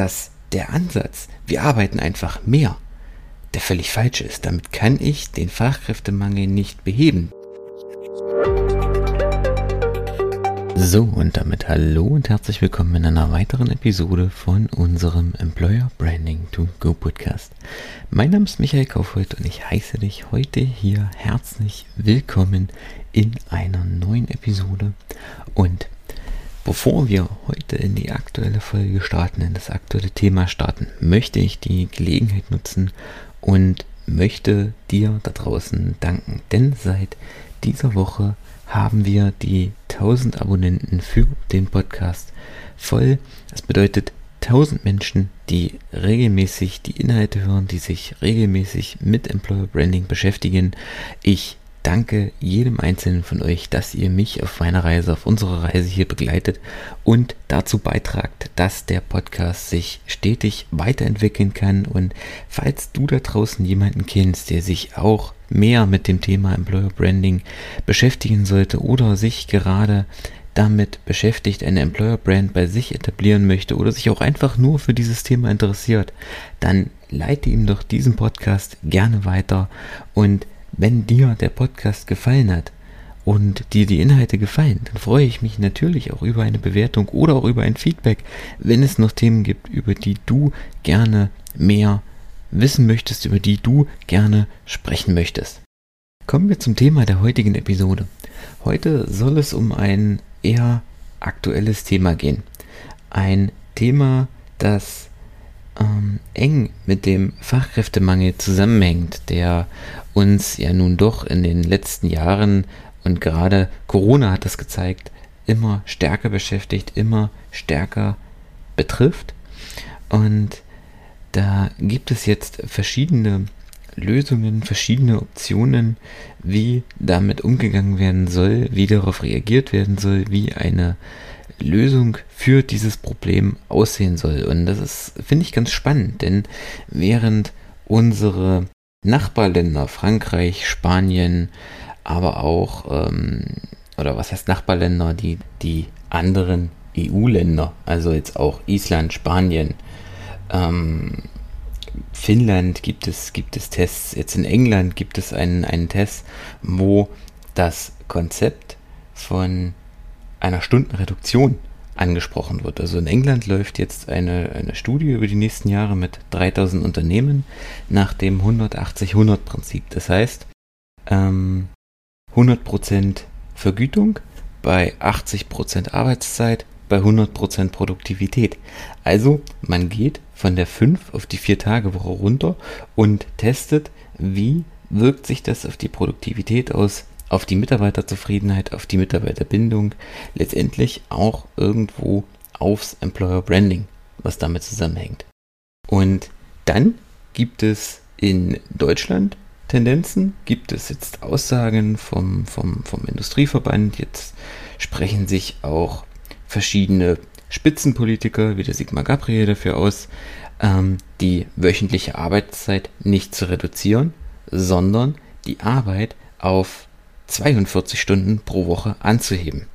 Dass der Ansatz, wir arbeiten einfach mehr, der völlig falsch ist. Damit kann ich den Fachkräftemangel nicht beheben. So, und damit hallo und herzlich willkommen in einer weiteren Episode von unserem Employer Branding to Go Podcast. Mein Name ist Michael Kaufhold und ich heiße dich heute hier herzlich willkommen in einer neuen Episode. Und bevor wir heute in die aktuelle Folge starten, in das aktuelle Thema starten, möchte ich die Gelegenheit nutzen und möchte dir da draußen danken. Denn seit dieser Woche haben wir die 1000 Abonnenten für den Podcast voll. Das bedeutet 1000 Menschen, die regelmäßig die Inhalte hören, die sich regelmäßig mit Employer Branding beschäftigen. Ich danke jedem einzelnen von euch, dass ihr mich auf meiner Reise, auf unserer Reise hier begleitet und dazu beitragt, dass der Podcast sich stetig weiterentwickeln kann. Und falls du da draußen jemanden kennst, der sich auch mehr mit dem Thema Employer Branding beschäftigen sollte oder sich gerade damit beschäftigt, eine Employer Brand bei sich etablieren möchte oder sich auch einfach nur für dieses Thema interessiert, dann leite ihm doch diesen Podcast gerne weiter und wenn dir der Podcast gefallen hat und dir die Inhalte gefallen, dann freue ich mich natürlich auch über eine Bewertung oder auch über ein Feedback, wenn es noch Themen gibt, über die du gerne mehr wissen möchtest, über die du gerne sprechen möchtest. Kommen wir zum Thema der heutigen Episode. Heute soll es um ein eher aktuelles Thema gehen. Ein Thema, das ähm, eng mit dem Fachkräftemangel zusammenhängt, der uns ja nun doch in den letzten Jahren und gerade Corona hat das gezeigt, immer stärker beschäftigt, immer stärker betrifft. Und da gibt es jetzt verschiedene Lösungen, verschiedene Optionen, wie damit umgegangen werden soll, wie darauf reagiert werden soll, wie eine Lösung für dieses Problem aussehen soll. Und das ist, finde ich, ganz spannend, denn während unsere Nachbarländer, Frankreich, Spanien, aber auch, ähm, oder was heißt Nachbarländer, die, die anderen EU-Länder, also jetzt auch Island, Spanien, ähm, Finnland gibt es, gibt es Tests, jetzt in England gibt es einen, einen Test, wo das Konzept von einer Stundenreduktion angesprochen wird. Also in England läuft jetzt eine, eine Studie über die nächsten Jahre mit 3000 Unternehmen nach dem 180-100-Prinzip. Das heißt, ähm, 100% Vergütung bei 80% Arbeitszeit bei 100% Produktivität. Also man geht von der 5 auf die 4 Tage Woche runter und testet, wie wirkt sich das auf die Produktivität aus, auf die Mitarbeiterzufriedenheit, auf die Mitarbeiterbindung, letztendlich auch irgendwo aufs Employer Branding, was damit zusammenhängt. Und dann gibt es in Deutschland Tendenzen, gibt es jetzt Aussagen vom, vom, vom Industrieverband, jetzt sprechen sich auch verschiedene Spitzenpolitiker wie der Sigmar Gabriel dafür aus, ähm, die wöchentliche Arbeitszeit nicht zu reduzieren, sondern die Arbeit auf 42 Stunden pro Woche anzuheben.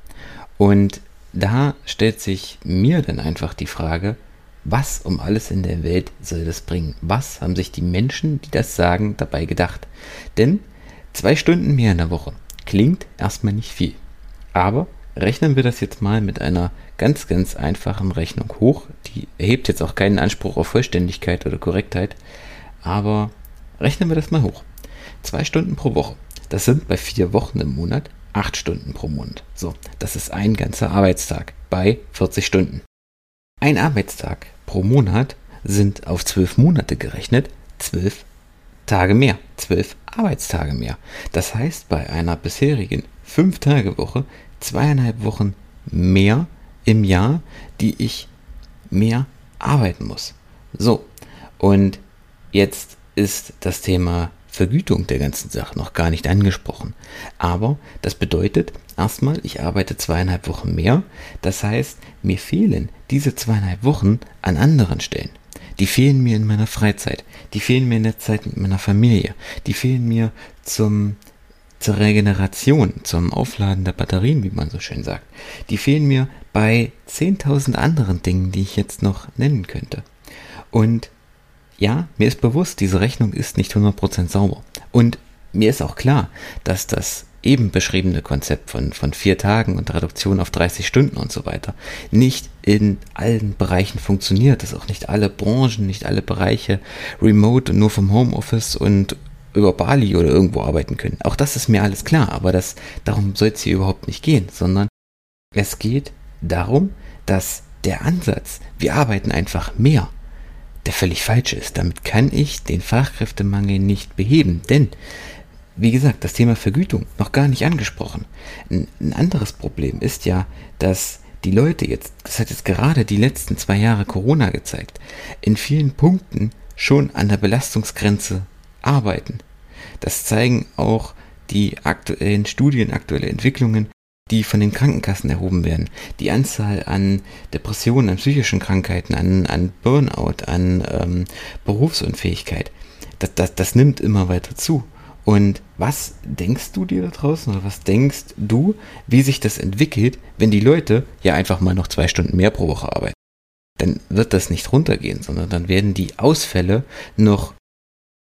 Und da stellt sich mir dann einfach die Frage, was um alles in der Welt soll das bringen? Was haben sich die Menschen, die das sagen, dabei gedacht? Denn zwei Stunden mehr in der Woche klingt erstmal nicht viel. Aber rechnen wir das jetzt mal mit einer ganz, ganz einfachen Rechnung hoch. Die erhebt jetzt auch keinen Anspruch auf Vollständigkeit oder Korrektheit. Aber rechnen wir das mal hoch. Zwei Stunden pro Woche das sind bei vier Wochen im Monat acht Stunden pro Monat. So, das ist ein ganzer Arbeitstag bei 40 Stunden. Ein Arbeitstag pro Monat sind auf zwölf Monate gerechnet zwölf Tage mehr, zwölf Arbeitstage mehr. Das heißt, bei einer bisherigen fünf Tage Woche zweieinhalb Wochen mehr im Jahr, die ich mehr arbeiten muss. So, und jetzt ist das Thema Vergütung der ganzen Sache noch gar nicht angesprochen. Aber das bedeutet erstmal, ich arbeite zweieinhalb Wochen mehr. Das heißt, mir fehlen diese zweieinhalb Wochen an anderen Stellen. Die fehlen mir in meiner Freizeit. Die fehlen mir in der Zeit mit meiner Familie. Die fehlen mir zum, zur Regeneration, zum Aufladen der Batterien, wie man so schön sagt. Die fehlen mir bei 10.000 anderen Dingen, die ich jetzt noch nennen könnte. Und ja, mir ist bewusst, diese Rechnung ist nicht 100% sauber. Und mir ist auch klar, dass das eben beschriebene Konzept von, von vier Tagen und Reduktion auf 30 Stunden und so weiter nicht in allen Bereichen funktioniert, dass auch nicht alle Branchen, nicht alle Bereiche remote und nur vom Homeoffice und über Bali oder irgendwo arbeiten können. Auch das ist mir alles klar, aber das, darum soll es hier überhaupt nicht gehen, sondern es geht darum, dass der Ansatz, wir arbeiten einfach mehr, der völlig falsch ist. Damit kann ich den Fachkräftemangel nicht beheben, denn wie gesagt, das Thema Vergütung noch gar nicht angesprochen. Ein, ein, anderes Problem ist ja, dass die Leute jetzt, das hat jetzt gerade die letzten zwei Jahre Corona gezeigt, in vielen Punkten schon an der Belastungsgrenze arbeiten. Das zeigen auch die aktuellen Studien, aktuelle Entwicklungen, die von den Krankenkassen erhoben werden. Die Anzahl an Depressionen, an psychischen Krankheiten, an, an Burnout, an ähm, Berufsunfähigkeit, das, das, das nimmt immer weiter zu. Und was denkst du dir da draußen oder was denkst du, wie sich das entwickelt, wenn die Leute ja einfach mal noch zwei Stunden mehr pro Woche arbeiten? Dann wird das nicht runtergehen, sondern dann werden die Ausfälle noch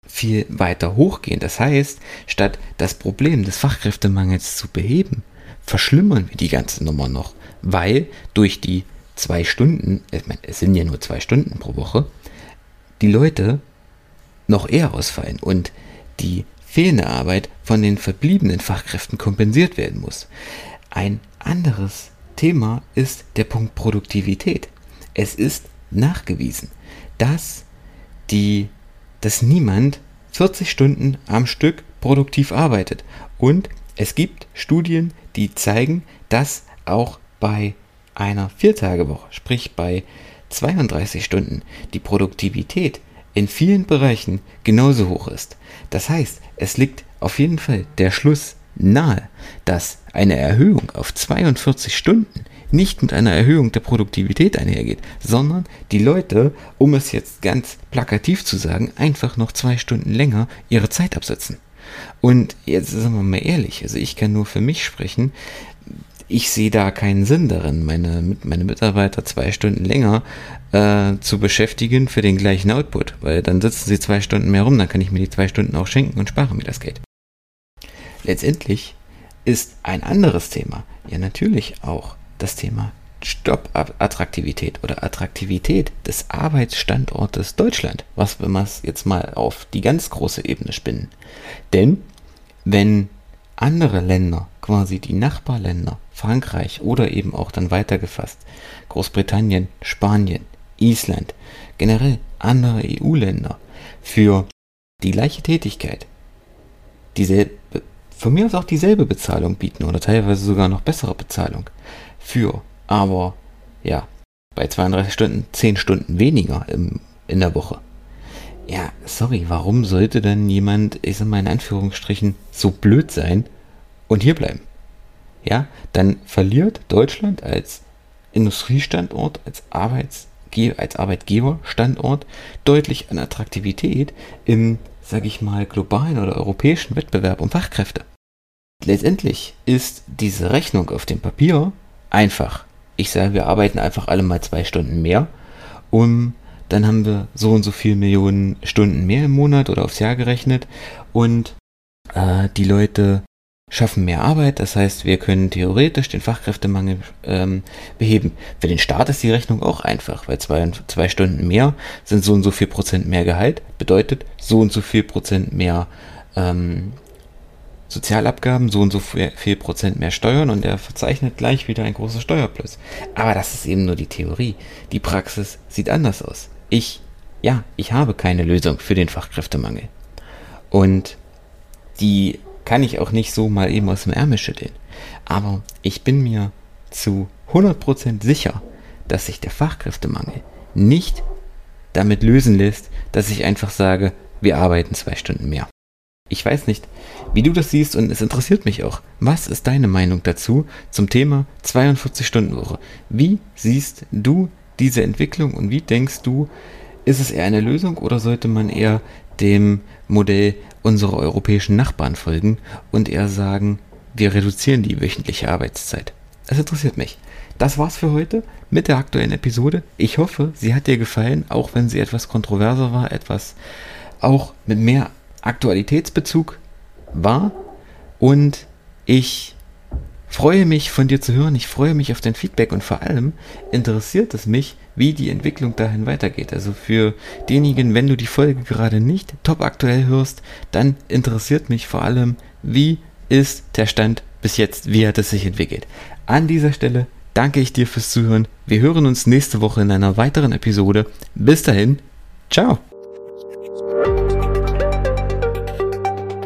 viel weiter hochgehen. Das heißt, statt das Problem des Fachkräftemangels zu beheben, verschlimmern wir die ganze Nummer noch, weil durch die zwei Stunden, ich meine, es sind ja nur zwei Stunden pro Woche, die Leute noch eher ausfallen und die fehlende Arbeit von den verbliebenen Fachkräften kompensiert werden muss. Ein anderes Thema ist der Punkt Produktivität. Es ist nachgewiesen, dass die, dass niemand 40 Stunden am Stück produktiv arbeitet. Und es gibt Studien, die zeigen, dass auch bei einer Viertagewoche, sprich bei 32 Stunden, die Produktivität in vielen Bereichen genauso hoch ist. Das heißt, es liegt auf jeden Fall der Schluss nahe, dass eine Erhöhung auf 42 Stunden nicht mit einer Erhöhung der Produktivität einhergeht, sondern die Leute, um es jetzt ganz plakativ zu sagen, einfach noch zwei Stunden länger ihre Zeit absetzen. Und jetzt sind wir mal ehrlich, also ich kann nur für mich sprechen, ich sehe da keinen Sinn darin, meine, meine Mitarbeiter zwei Stunden länger äh, zu beschäftigen für den gleichen Output, weil dann sitzen sie zwei Stunden mehr rum, dann kann ich mir die zwei Stunden auch schenken und spare mir das Geld. Letztendlich ist ein anderes Thema ja natürlich auch das Thema Stopp-Attraktivität oder Attraktivität des Arbeitsstandortes Deutschland, was wenn wir es jetzt mal auf die ganz große Ebene spinnen. Denn wenn andere Länder, quasi die Nachbarländer, Frankreich oder eben auch dann weitergefasst, Großbritannien, Spanien, Island, generell andere EU-Länder für die gleiche Tätigkeit dieselbe, von mir aus auch dieselbe Bezahlung bieten oder teilweise sogar noch bessere Bezahlung für aber ja, bei 32 Stunden 10 Stunden weniger im, in der Woche. Ja, sorry, warum sollte dann jemand, ich sag mal in Anführungsstrichen, so blöd sein und hier bleiben? Ja, dann verliert Deutschland als Industriestandort, als, Arbeitsge als Arbeitgeberstandort deutlich an Attraktivität im, sag ich mal, globalen oder europäischen Wettbewerb um Fachkräfte. Letztendlich ist diese Rechnung auf dem Papier einfach. Ich sage, wir arbeiten einfach alle mal zwei Stunden mehr, um dann haben wir so und so viele Millionen Stunden mehr im Monat oder aufs Jahr gerechnet. Und äh, die Leute schaffen mehr Arbeit, das heißt, wir können theoretisch den Fachkräftemangel ähm, beheben. Für den Staat ist die Rechnung auch einfach, weil zwei, zwei Stunden mehr sind so und so viel Prozent mehr Gehalt, bedeutet so und so viel Prozent mehr ähm, Sozialabgaben, so und so viel Prozent mehr Steuern und er verzeichnet gleich wieder ein großes Steuerplus. Aber das ist eben nur die Theorie. Die Praxis sieht anders aus. Ich, ja, ich habe keine Lösung für den Fachkräftemangel. Und die kann ich auch nicht so mal eben aus dem Ärmel schütteln. Aber ich bin mir zu 100% sicher, dass sich der Fachkräftemangel nicht damit lösen lässt, dass ich einfach sage, wir arbeiten zwei Stunden mehr. Ich weiß nicht, wie du das siehst und es interessiert mich auch. Was ist deine Meinung dazu zum Thema 42-Stunden-Woche? Wie siehst du diese Entwicklung und wie denkst du, ist es eher eine Lösung oder sollte man eher dem Modell unserer europäischen Nachbarn folgen und eher sagen, wir reduzieren die wöchentliche Arbeitszeit? Es interessiert mich. Das war's für heute mit der aktuellen Episode. Ich hoffe, sie hat dir gefallen, auch wenn sie etwas kontroverser war, etwas auch mit mehr Aktualitätsbezug war. Und ich freue mich von dir zu hören. Ich freue mich auf dein Feedback und vor allem interessiert es mich, wie die Entwicklung dahin weitergeht. Also für denjenigen, wenn du die Folge gerade nicht top aktuell hörst, dann interessiert mich vor allem, wie ist der Stand bis jetzt, wie hat es sich entwickelt. An dieser Stelle danke ich dir fürs Zuhören. Wir hören uns nächste Woche in einer weiteren Episode. Bis dahin, ciao.